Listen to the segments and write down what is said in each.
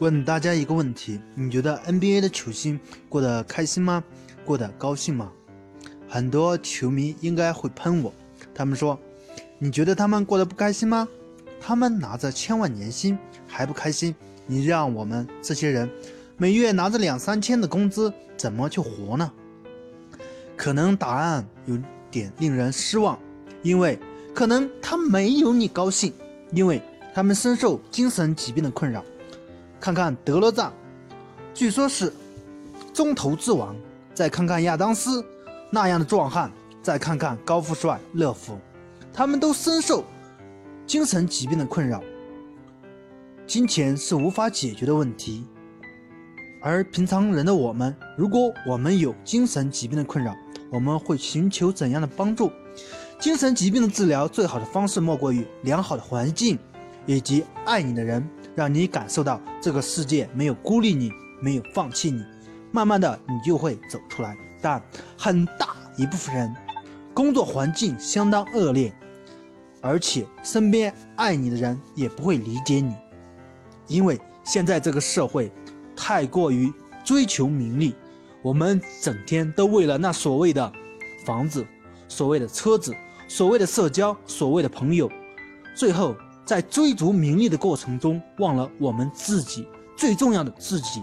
问大家一个问题：你觉得 NBA 的球星过得开心吗？过得高兴吗？很多球迷应该会喷我，他们说：“你觉得他们过得不开心吗？他们拿着千万年薪还不开心，你让我们这些人每月拿着两三千的工资怎么去活呢？”可能答案有点令人失望，因为可能他没有你高兴，因为他们深受精神疾病的困扰。看看德罗赞，据说是中投之王；再看看亚当斯那样的壮汉；再看看高富帅乐福，他们都深受精神疾病的困扰。金钱是无法解决的问题，而平常人的我们，如果我们有精神疾病的困扰，我们会寻求怎样的帮助？精神疾病的治疗最好的方式莫过于良好的环境以及爱你的人。让你感受到这个世界没有孤立你，没有放弃你，慢慢的你就会走出来。但很大一部分人工作环境相当恶劣，而且身边爱你的人也不会理解你，因为现在这个社会太过于追求名利，我们整天都为了那所谓的房子、所谓的车子、所谓的社交、所谓的朋友，最后。在追逐名利的过程中，忘了我们自己最重要的自己。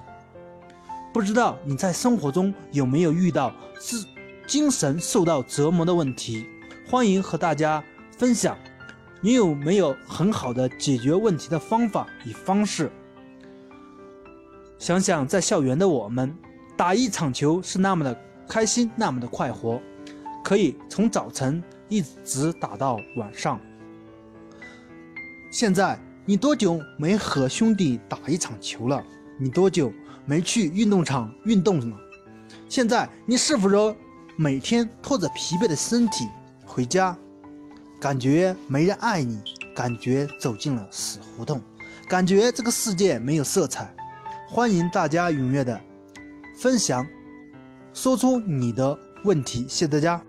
不知道你在生活中有没有遇到自精神受到折磨的问题？欢迎和大家分享，你有没有很好的解决问题的方法与方式？想想在校园的我们，打一场球是那么的开心，那么的快活，可以从早晨一直打到晚上。现在你多久没和兄弟打一场球了？你多久没去运动场运动了？现在你是否说每天拖着疲惫的身体回家，感觉没人爱你，感觉走进了死胡同，感觉这个世界没有色彩？欢迎大家踊跃的分享，说出你的问题。谢谢大家。